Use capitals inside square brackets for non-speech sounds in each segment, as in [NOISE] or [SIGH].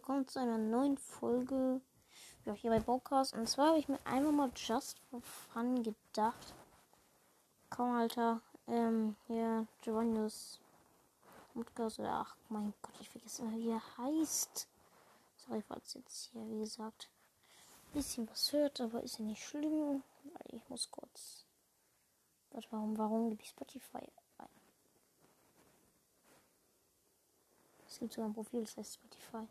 willkommen zu einer neuen Folge ja, hier bei Bocast. Und zwar habe ich mir einfach mal just for fun gedacht. Komm, Alter, ähm, hier, Giovanni's Podcast oder ach mein Gott, ich vergesse immer, wie er heißt. Sorry, falls jetzt hier, wie gesagt, ein bisschen was hört, aber ist ja nicht schlimm. Ich muss kurz. Warte, warum, warum gebe ich Spotify? Es gibt sogar ein Profil, das heißt Spotify.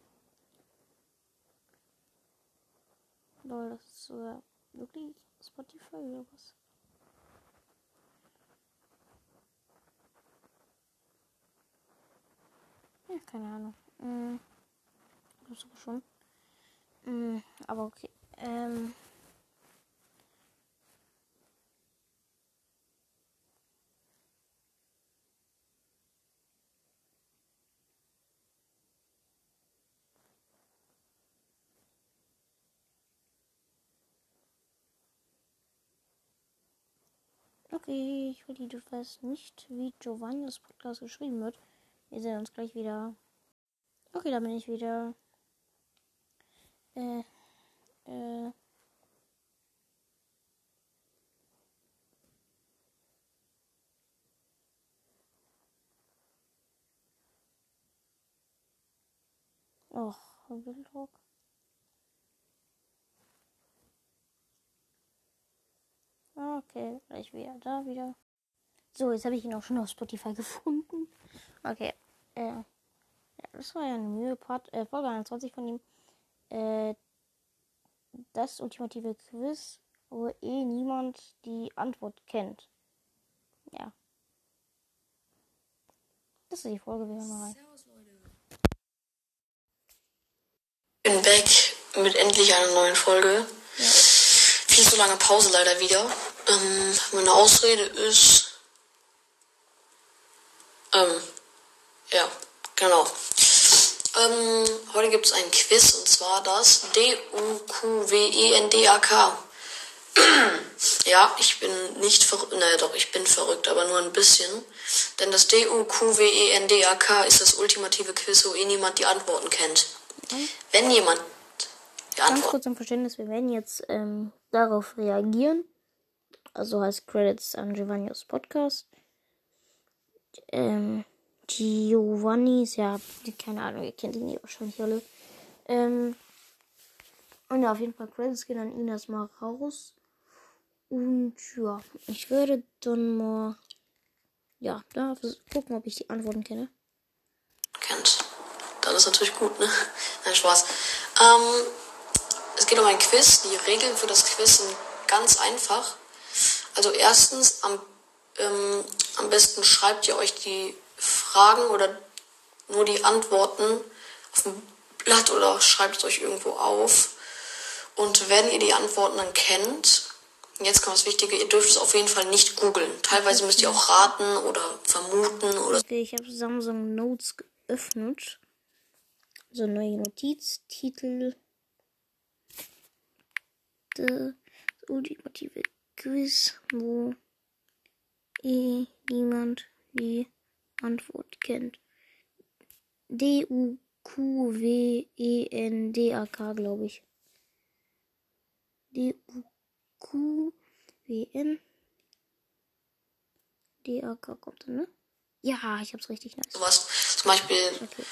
Lol, das ist sogar wirklich Spotify oder was? Ja, keine Ahnung. Hm. Das schon. Hm, aber okay. Ähm. Ich will du weißt nicht, wie Giovanni's Podcast geschrieben wird. Wir sehen uns gleich wieder. Okay, da bin ich wieder. Äh, äh. Och, Wildrock. Okay, gleich wieder da wieder. So, jetzt habe ich ihn auch schon auf Spotify gefunden. Okay. Äh, ja, das war ja eine Mühe. Part, äh, Folge 21 von ihm. Äh, das ultimative Quiz, wo eh niemand die Antwort kennt. Ja. Das ist die Folge, wir hören mal rein. Bin back mit endlich einer neuen Folge. Ja. Viel zu lange Pause leider wieder. Ähm, meine Ausrede ist. Ähm, ja, genau. Ähm, heute gibt es ein Quiz und zwar das D-U-Q-W-E-N-D-A-K. [CLEARS THROAT] ja, ich bin nicht verrückt, naja doch, ich bin verrückt, aber nur ein bisschen. Denn das D-U-Q-W-E-N-D-A-K ist das ultimative Quiz, wo eh niemand die Antworten kennt. Wenn jemand die Ganz Antworten kurz zum Verständnis, wir werden jetzt ähm, darauf reagieren. Also heißt Credits an Giovanni's Podcast. Ähm, Giovanni ist ja, keine Ahnung, ihr kennt ihn ja wahrscheinlich alle. Ähm, und ja, auf jeden Fall Credits gehen an ihn erstmal raus. Und ja, ich werde dann mal, ja, da gucken, ob ich die Antworten kenne. kennt. Dann ist natürlich gut, ne? [LAUGHS] Nein, Spaß. Ähm, es geht um ein Quiz. Die Regeln für das Quiz sind ganz einfach. Also erstens, am, ähm, am besten schreibt ihr euch die Fragen oder nur die Antworten auf ein Blatt oder schreibt es euch irgendwo auf. Und wenn ihr die Antworten dann kennt, jetzt kommt das Wichtige, ihr dürft es auf jeden Fall nicht googeln. Teilweise müsst ihr auch raten oder vermuten oder Okay, ich habe Samsung Notes geöffnet. So neue Notiz, Titel. Das ultimative Quiz, wo eh niemand die Antwort kennt. D-U-Q-W-E-N-D-A-K, glaube ich. D-U-Q-W-N. D-A-K kommt dann, ne? Ja, ich hab's richtig nice. sowas. Zum Beispiel Okay.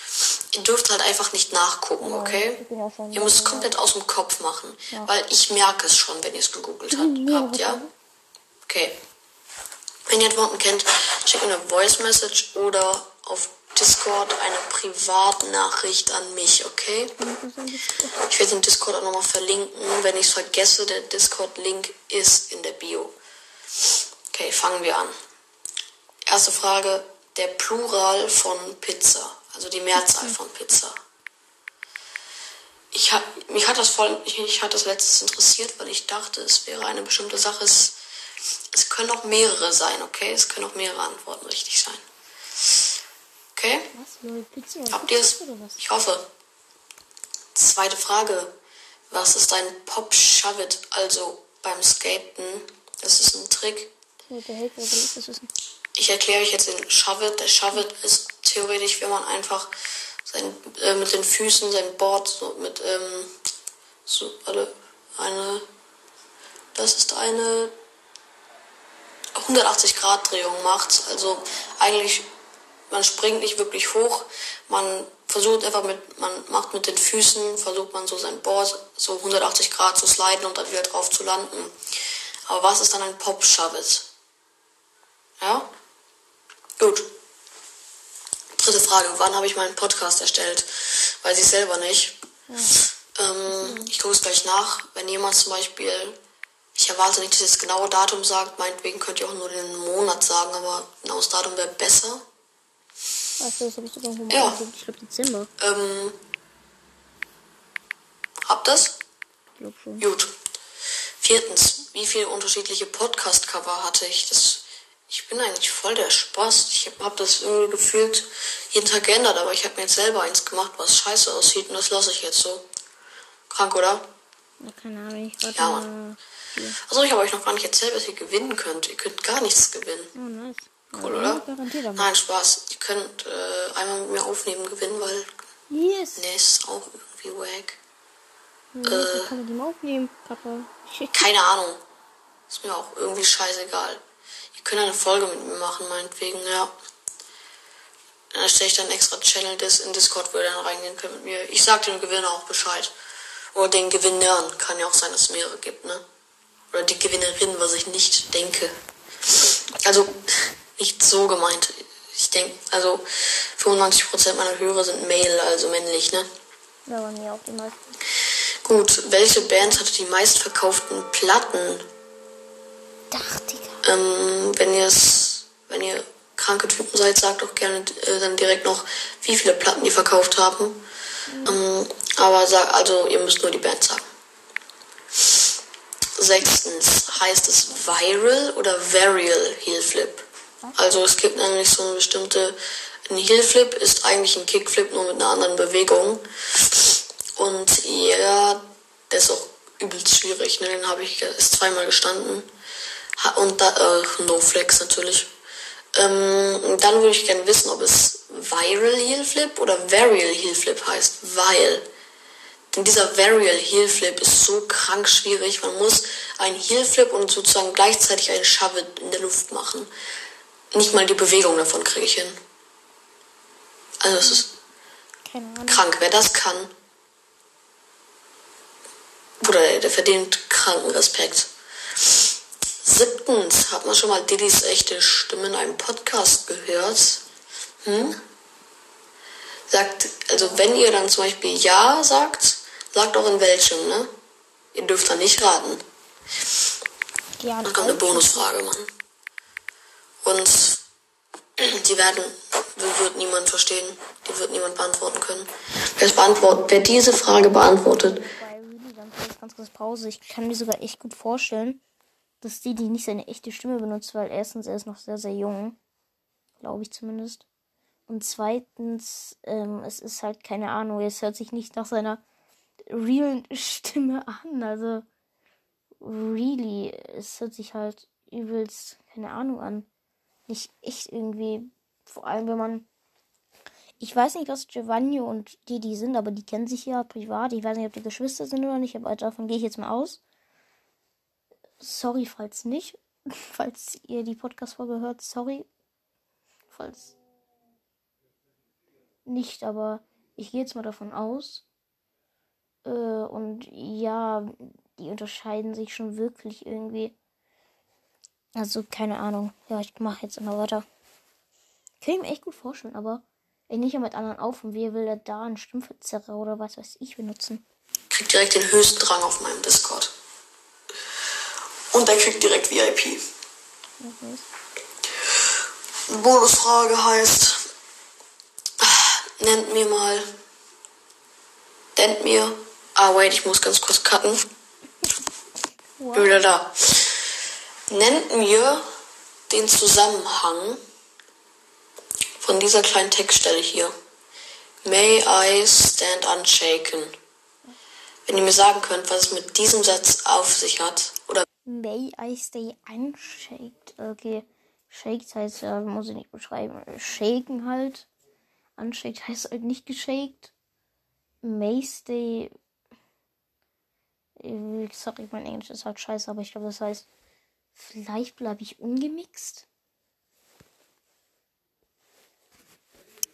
Ihr dürft halt einfach nicht nachgucken, okay? auch schon Ihr müsst es komplett aus dem Kopf machen. Weil ich merke es schon, wenn ihr es gegoogelt habt, Ja, habt, ja? Okay. Wenn ihr Antworten kennt, schickt mir eine Voice Message oder auf Discord eine Privatnachricht an mich, okay? Ich werde den Discord auch nochmal verlinken. Wenn ich es vergesse, der Discord-Link ist in der Bio. Okay, fangen wir an. Erste Frage, der Plural von Pizza, also die Mehrzahl von Pizza. Ich hab, mich hat das voll, ich, mich hat das letztes interessiert, weil ich dachte, es wäre eine bestimmte Sache. Es, es können auch mehrere sein, okay? Es können auch mehrere Antworten richtig sein. Okay? Was? Habt ihr es? Ich hoffe. Zweite Frage. Was ist ein Pop-Shovit, also beim Skaten? Das ist ein Trick. Ich erkläre euch jetzt den Shovit. Der Shovit ist theoretisch, wenn man einfach sein, äh, mit den Füßen sein Board so mit, ähm, so, warte, eine, das ist eine 180 Grad Drehung macht. Also eigentlich, man springt nicht wirklich hoch, man versucht einfach mit, man macht mit den Füßen, versucht man so sein Board so 180 Grad zu sliden und dann wieder drauf zu landen. Aber was ist dann ein Pop Shove Ja? Gut. Dritte Frage. Wann habe ich meinen Podcast erstellt? Weiß ich selber nicht. Ja. Ähm, ich gucke es gleich nach. Wenn jemand zum Beispiel, ich erwarte nicht, dass ihr das genaue Datum sagt, meinetwegen könnt ihr auch nur den Monat sagen, aber genaues Datum wäre besser. Also, das habe ich sogar irgendwo ja. Ich glaube Dezember. Ähm, habt das? Ich glaube schon. Gut. Viertens, wie viele unterschiedliche Podcast-Cover hatte ich? Das, ich bin eigentlich voll der Spaß. Ich habe hab das irgendwie gefühlt jeden Tag geändert, aber ich habe mir jetzt selber eins gemacht, was scheiße aussieht und das lasse ich jetzt so. Krank, oder? Keine Ahnung, ich warte Ja. Mann. Hier. Also ich habe euch noch gar nicht erzählt, was ihr gewinnen könnt. Ihr könnt gar nichts gewinnen. Oh, nice. Cool, Ja, oder? Nein, Spaß. Ihr könnt äh, einmal mit mir aufnehmen gewinnen, weil Yes. ne, ist auch irgendwie wack. Ja, Äh. kann die mal aufnehmen, Papa. [LAUGHS] Keine Ahnung. Ist mir auch irgendwie scheißegal. Könnt eine Folge mit mir machen, meinetwegen, ja. Dann erstelle ich dann extra Channel das in Discord, wo ihr dann reingehen könnt mit mir. Ich sag dem Gewinner auch Bescheid. Oder den Gewinnern. Kann ja auch sein, dass es mehrere gibt, ne? Oder die Gewinnerin, was ich nicht denke. Also, nicht so gemeint. Ich denke, also 95% meiner Hörer sind male, also männlich, ne? Ja, bei mir auch die meisten. Gut, welche Band hatte die meistverkauften Platten? Dach, Digga. Ähm, wenn ihr es, wenn ihr kranke Typen seid, sagt doch gerne äh, dann direkt noch, wie viele Platten die verkauft haben. Ähm, aber sag, also ihr müsst nur die Band sagen. Sechstens, heißt es Viral oder Varial Heel Flip? Also es gibt nämlich so eine bestimmte, ein Heel Flip ist eigentlich ein Kickflip nur mit einer anderen Bewegung. Und ja, der ist auch übelst schwierig, ne? Den habe ich erst zweimal gestanden. Und da, äh, No Flex natürlich. Ähm, dann würde ich gerne wissen, ob es Viral Heel Flip oder Varial Heel Flip heißt. Weil. Denn dieser Varial Heel Flip ist so krank schwierig. Man muss einen Heel Flip und sozusagen gleichzeitig einen Shove in der Luft machen. Nicht mal die Bewegung davon kriege ich hin. Also es ist krank. Wer das kann, Bruder, der, der verdient kranken Respekt. Siebtens, hat man schon mal Didis echte Stimme in einem Podcast gehört? Hm? Sagt, also wenn ihr dann zum Beispiel Ja sagt, sagt auch in welchem, ne? Ihr dürft da nicht raten. Ja, Dann kommt eine Bonusfrage, Mann. Und die werden, die wird niemand verstehen. Die wird niemand beantworten können. Wer, beantwortet, wer diese Frage beantwortet, bei ganz kurz, ganz kurz Pause. Ich kann mir sogar echt gut vorstellen, dass die nicht seine echte Stimme benutzt, weil erstens, er ist noch sehr, sehr jung. Glaube ich zumindest. Und zweitens, ähm, es ist halt keine Ahnung, es hört sich nicht nach seiner realen [LAUGHS] Stimme an. Also, really, es hört sich halt übelst, keine Ahnung an. Nicht echt irgendwie, vor allem wenn man ich weiß nicht, was Giovanni und Didi sind, aber die kennen sich ja privat. Ich weiß nicht, ob die Geschwister sind oder nicht, aber davon gehe ich jetzt mal aus. Sorry, falls nicht. [LAUGHS] Falls ihr die Podcast-Folge hört, sorry. Falls nicht, aber ich gehe jetzt mal davon aus. Äh, und ja, die unterscheiden sich schon wirklich irgendwie. Also, keine Ahnung. Ja, ich mache jetzt immer weiter. Kann ich mir echt gut vorstellen, aber ich nicht mit anderen auf und wie will da einen Stimmverzerrer oder was weiß ich benutzen? kriegt direkt den höchsten Rang auf meinem Discord. Und der kriegt direkt VIP. Okay. Bonusfrage heißt, nennt mir mal, nennt mir, ah wait, ich muss ganz kurz cutten. Wieder da. Nennt mir den Zusammenhang von dieser kleinen Textstelle hier. May I stand unshaken? Wenn ihr mir sagen könnt, was es mit diesem Satz auf sich hat, May I stay unshaked? Okay. Shaked heißt ja, muss ich nicht beschreiben. Shaken halt. Unshaked heißt halt nicht geshaked. Mace Day. Äh, sorry, mein Englisch ist halt scheiße, aber ich glaube, das heißt, vielleicht bleibe ich ungemixt.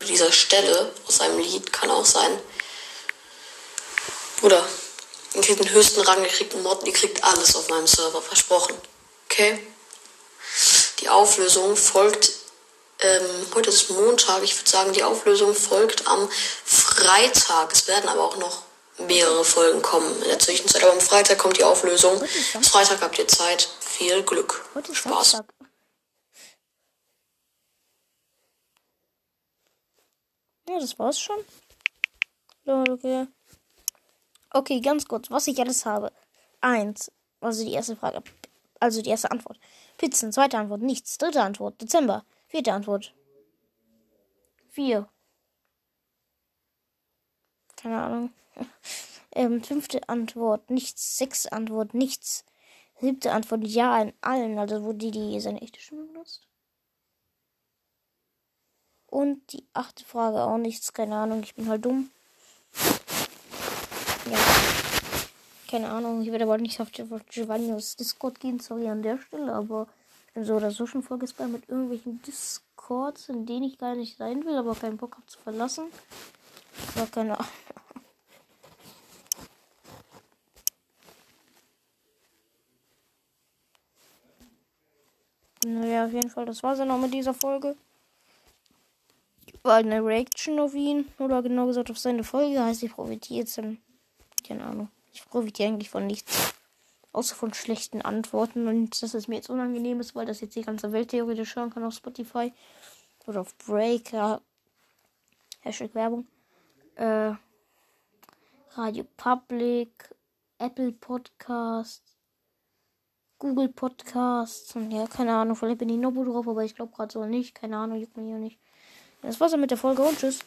Dieser Stelle aus einem Lied kann auch sein. Oder ihr kriegt den höchsten Rang, ihr kriegt einen Mod, ihr kriegt alles auf meinem Server, versprochen. Okay? Die Auflösung folgt, ähm, heute ist Montag, ich würde sagen, die Auflösung folgt am Freitag. Es werden aber auch noch mehrere Folgen kommen in der Zwischenzeit. Aber am Freitag kommt die Auflösung. Am Freitag habt ihr Zeit. Viel Glück. Spaß. Ja, das war's schon. Ja, Okay. Okay, ganz kurz, was ich alles habe. Eins, also die erste Frage. Also die erste Antwort. Pizzen, zweite Antwort, nichts. Dritte Antwort, Dezember. Vierte Antwort. Vier. Keine Ahnung. [LAUGHS] ähm, fünfte Antwort, nichts. Sechste Antwort, nichts. Siebte Antwort, ja in allen, also wo die, die seine echte Stimme benutzt. Und die achte Frage auch nichts, keine Ahnung, ich bin halt dumm. Ja. Keine Ahnung, ich werde aber nicht auf Giov- Giovanni's Discord gehen, sorry an der Stelle, aber ich bin so oder so schon vorgespammt mit irgendwelchen Discords, in denen ich gar nicht sein will, aber keinen Bock habe zu verlassen. Aber keine Ahnung. Naja, auf jeden Fall, das war's dann auch mit dieser Folge. War eine Reaction auf ihn, oder genau gesagt auf seine Folge, heißt, ich profitiere jetzt keine Ahnung, ich profitiere eigentlich von nichts. Außer von schlechten Antworten und dass es mir jetzt unangenehm ist, weil das jetzt die ganze Welt theoretisch hören kann auf Spotify oder auf Breaker. Hashtag Werbung. Äh, Radio Public, Apple Podcast, Google Podcasts und ja, keine Ahnung, vielleicht bin ich Nobo drauf, aber ich glaube gerade so nicht. Keine Ahnung, juckt mich ja nicht. Das war's dann mit der Folge und tschüss.